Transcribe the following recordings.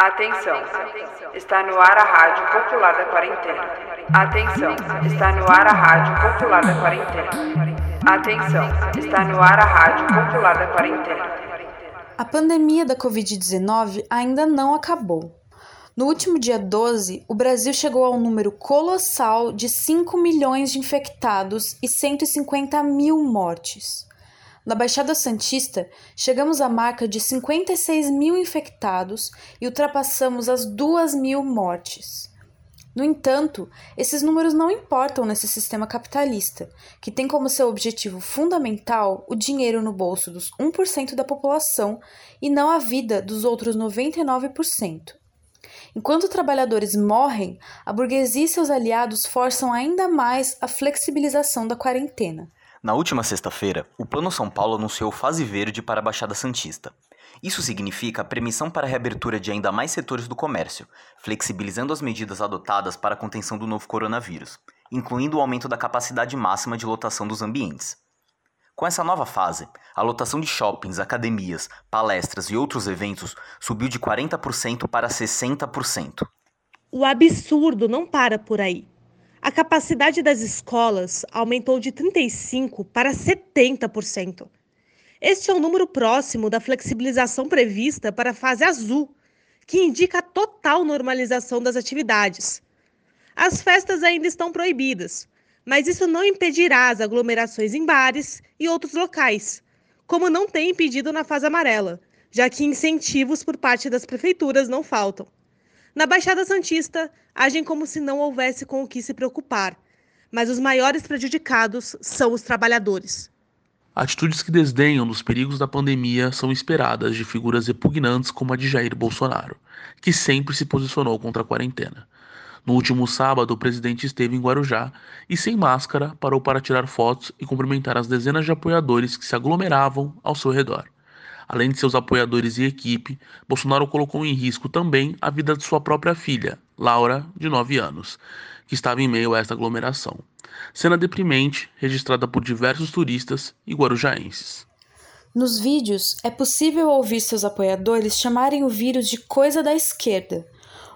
Atenção, está no ar a Rádio Popular da Quarentena. Atenção, está no ar a Rádio Popular da Quarentena. Atenção, está no ar a Rádio Popular da Quarentena. A pandemia da Covid-19 ainda não acabou. No último dia 12, o Brasil chegou ao número colossal de 5 milhões de infectados e 150 mil mortes. Na Baixada Santista, chegamos à marca de 56 mil infectados e ultrapassamos as 2 mil mortes. No entanto, esses números não importam nesse sistema capitalista, que tem como seu objetivo fundamental o dinheiro no bolso dos 1% da população e não a vida dos outros 99%. Enquanto trabalhadores morrem, a burguesia e seus aliados forçam ainda mais a flexibilização da quarentena. Na última sexta-feira, o Plano São Paulo anunciou fase verde para a Baixada Santista. Isso significa a permissão para a reabertura de ainda mais setores do comércio, flexibilizando as medidas adotadas para a contenção do novo coronavírus, incluindo o aumento da capacidade máxima de lotação dos ambientes. Com essa nova fase, a lotação de shoppings, academias, palestras e outros eventos subiu de 40% para 60%. O absurdo não para por aí. A capacidade das escolas aumentou de 35% para 70%. Este é um número próximo da flexibilização prevista para a fase azul, que indica a total normalização das atividades. As festas ainda estão proibidas, mas isso não impedirá as aglomerações em bares e outros locais, como não tem impedido na fase amarela, já que incentivos por parte das prefeituras não faltam. Na Baixada Santista, agem como se não houvesse com o que se preocupar, mas os maiores prejudicados são os trabalhadores. Atitudes que desdenham dos perigos da pandemia são esperadas de figuras repugnantes como a de Jair Bolsonaro, que sempre se posicionou contra a quarentena. No último sábado, o presidente esteve em Guarujá e, sem máscara, parou para tirar fotos e cumprimentar as dezenas de apoiadores que se aglomeravam ao seu redor. Além de seus apoiadores e equipe, Bolsonaro colocou em risco também a vida de sua própria filha, Laura, de 9 anos, que estava em meio a esta aglomeração. Cena deprimente registrada por diversos turistas e guarujaenses. Nos vídeos, é possível ouvir seus apoiadores chamarem o vírus de coisa da esquerda.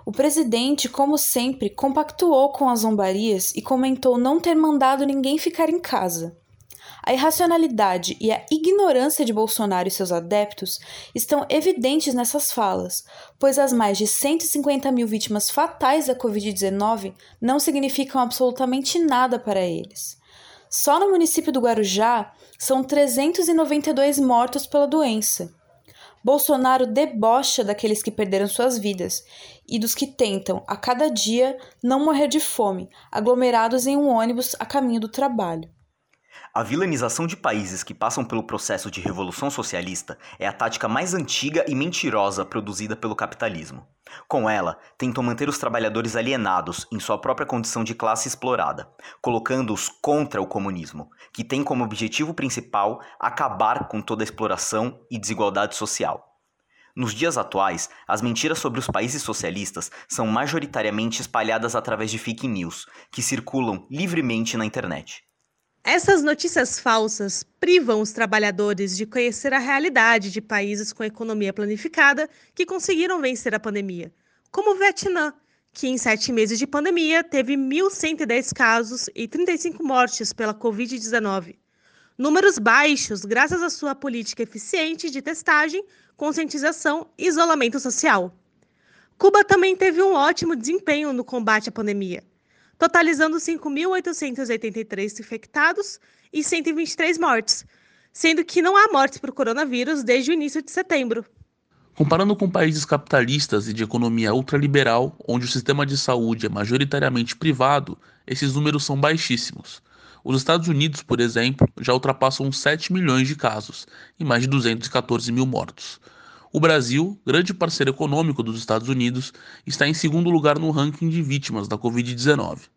O presidente, como sempre, compactuou com as zombarias e comentou não ter mandado ninguém ficar em casa. A irracionalidade e a ignorância de Bolsonaro e seus adeptos estão evidentes nessas falas, pois as mais de 150 mil vítimas fatais da Covid-19 não significam absolutamente nada para eles. Só no município do Guarujá são 392 mortos pela doença. Bolsonaro debocha daqueles que perderam suas vidas e dos que tentam, a cada dia, não morrer de fome, aglomerados em um ônibus a caminho do trabalho. A vilanização de países que passam pelo processo de revolução socialista é a tática mais antiga e mentirosa produzida pelo capitalismo. Com ela, tentam manter os trabalhadores alienados em sua própria condição de classe explorada, colocando-os contra o comunismo, que tem como objetivo principal acabar com toda exploração e desigualdade social. Nos dias atuais, as mentiras sobre os países socialistas são majoritariamente espalhadas através de fake news, que circulam livremente na internet. Essas notícias falsas privam os trabalhadores de conhecer a realidade de países com economia planificada que conseguiram vencer a pandemia, como o Vietnã, que em sete meses de pandemia teve 1.110 casos e 35 mortes pela Covid-19. Números baixos graças à sua política eficiente de testagem, conscientização e isolamento social. Cuba também teve um ótimo desempenho no combate à pandemia totalizando 5.883 infectados e 123 mortes, sendo que não há mortes por coronavírus desde o início de setembro. Comparando com países capitalistas e de economia ultraliberal, onde o sistema de saúde é majoritariamente privado, esses números são baixíssimos. Os Estados Unidos, por exemplo, já ultrapassam 7 milhões de casos e mais de 214 mil mortos. O Brasil, grande parceiro econômico dos Estados Unidos, está em segundo lugar no ranking de vítimas da Covid-19.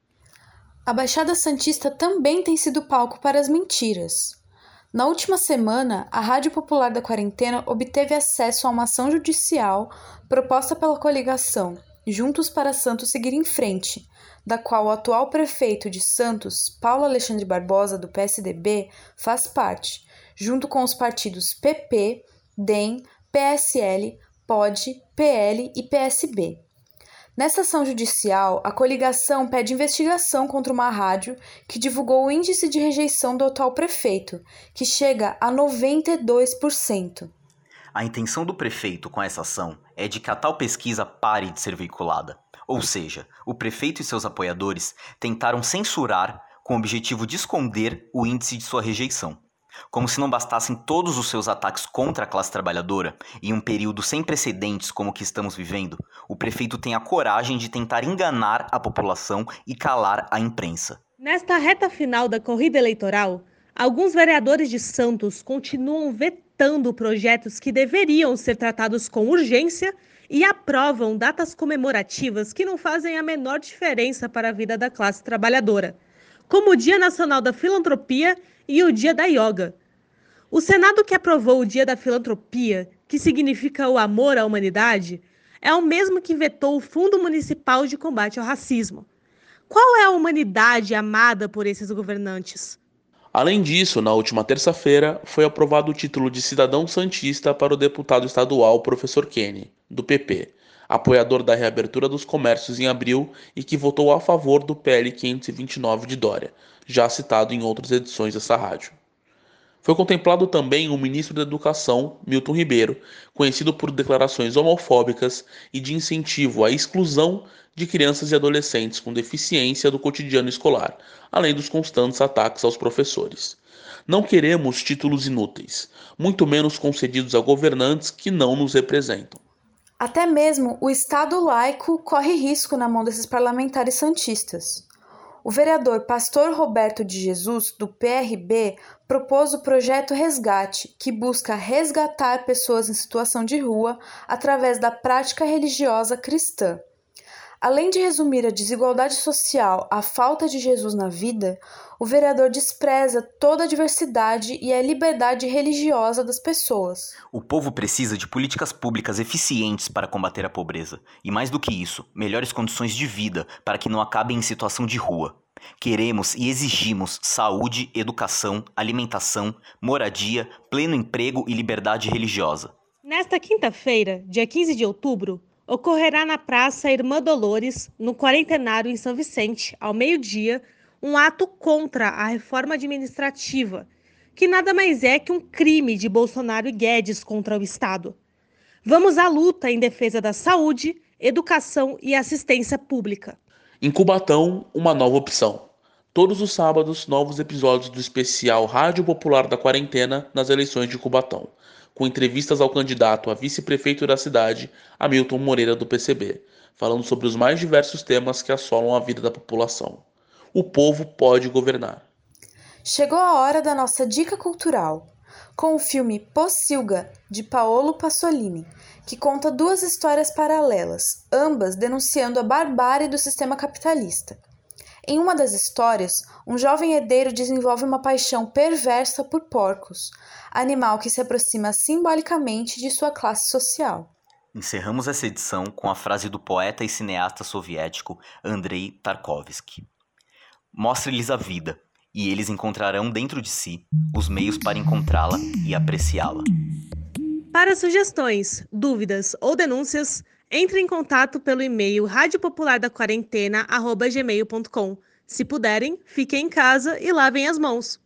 A Baixada Santista também tem sido palco para as mentiras. Na última semana, a Rádio Popular da Quarentena obteve acesso a uma ação judicial proposta pela coligação Juntos para Santos Seguir em Frente, da qual o atual prefeito de Santos, Paulo Alexandre Barbosa, do PSDB, faz parte, junto com os partidos PP, DEM, PSL, POD, PL e PSB. Nessa ação judicial, a coligação pede investigação contra uma rádio que divulgou o índice de rejeição do atual prefeito, que chega a 92%. A intenção do prefeito com essa ação é de que a tal pesquisa pare de ser veiculada. Ou seja, o prefeito e seus apoiadores tentaram censurar com o objetivo de esconder o índice de sua rejeição. Como se não bastassem todos os seus ataques contra a classe trabalhadora, em um período sem precedentes como o que estamos vivendo, o prefeito tem a coragem de tentar enganar a população e calar a imprensa. Nesta reta final da corrida eleitoral, alguns vereadores de Santos continuam vetando projetos que deveriam ser tratados com urgência e aprovam datas comemorativas que não fazem a menor diferença para a vida da classe trabalhadora, como o Dia Nacional da Filantropia e o Dia da Yoga. O Senado que aprovou o Dia da Filantropia, que significa o amor à humanidade, é o mesmo que vetou o Fundo Municipal de Combate ao Racismo. Qual é a humanidade amada por esses governantes? Além disso, na última terça-feira, foi aprovado o título de cidadão santista para o deputado estadual professor Kenny, do PP, apoiador da reabertura dos comércios em abril e que votou a favor do PL 529 de Dória, já citado em outras edições dessa rádio. Foi contemplado também o ministro da Educação, Milton Ribeiro, conhecido por declarações homofóbicas e de incentivo à exclusão de crianças e adolescentes com deficiência do cotidiano escolar, além dos constantes ataques aos professores. Não queremos títulos inúteis, muito menos concedidos a governantes que não nos representam. Até mesmo o Estado laico corre risco na mão desses parlamentares santistas. O vereador Pastor Roberto de Jesus, do PRB, propôs o projeto Resgate, que busca resgatar pessoas em situação de rua através da prática religiosa cristã. Além de resumir a desigualdade social à falta de Jesus na vida, o vereador despreza toda a diversidade e a liberdade religiosa das pessoas. O povo precisa de políticas públicas eficientes para combater a pobreza. E mais do que isso, melhores condições de vida para que não acabem em situação de rua. Queremos e exigimos saúde, educação, alimentação, moradia, pleno emprego e liberdade religiosa. Nesta quinta-feira, dia 15 de outubro, ocorrerá na Praça Irmã Dolores, no Quarentenário em São Vicente, ao meio-dia, um ato contra a reforma administrativa, que nada mais é que um crime de Bolsonaro e Guedes contra o Estado. Vamos à luta em defesa da saúde, educação e assistência pública. Em Cubatão, uma nova opção. Todos os sábados, novos episódios do especial Rádio Popular da Quarentena nas eleições de Cubatão com entrevistas ao candidato a vice-prefeito da cidade, Hamilton Moreira do PCB, falando sobre os mais diversos temas que assolam a vida da população. O povo pode governar. Chegou a hora da nossa dica cultural, com o filme Pocilga, de Paolo Pasolini, que conta duas histórias paralelas, ambas denunciando a barbárie do sistema capitalista. Em uma das histórias, um jovem herdeiro desenvolve uma paixão perversa por porcos, animal que se aproxima simbolicamente de sua classe social. Encerramos essa edição com a frase do poeta e cineasta soviético Andrei Tarkovsky: Mostre-lhes a vida, e eles encontrarão dentro de si os meios para encontrá-la e apreciá-la. Para sugestões, dúvidas ou denúncias, entre em contato pelo e-mail radiopopulardaquarentena@gmail.com. Se puderem, fiquem em casa e lavem as mãos.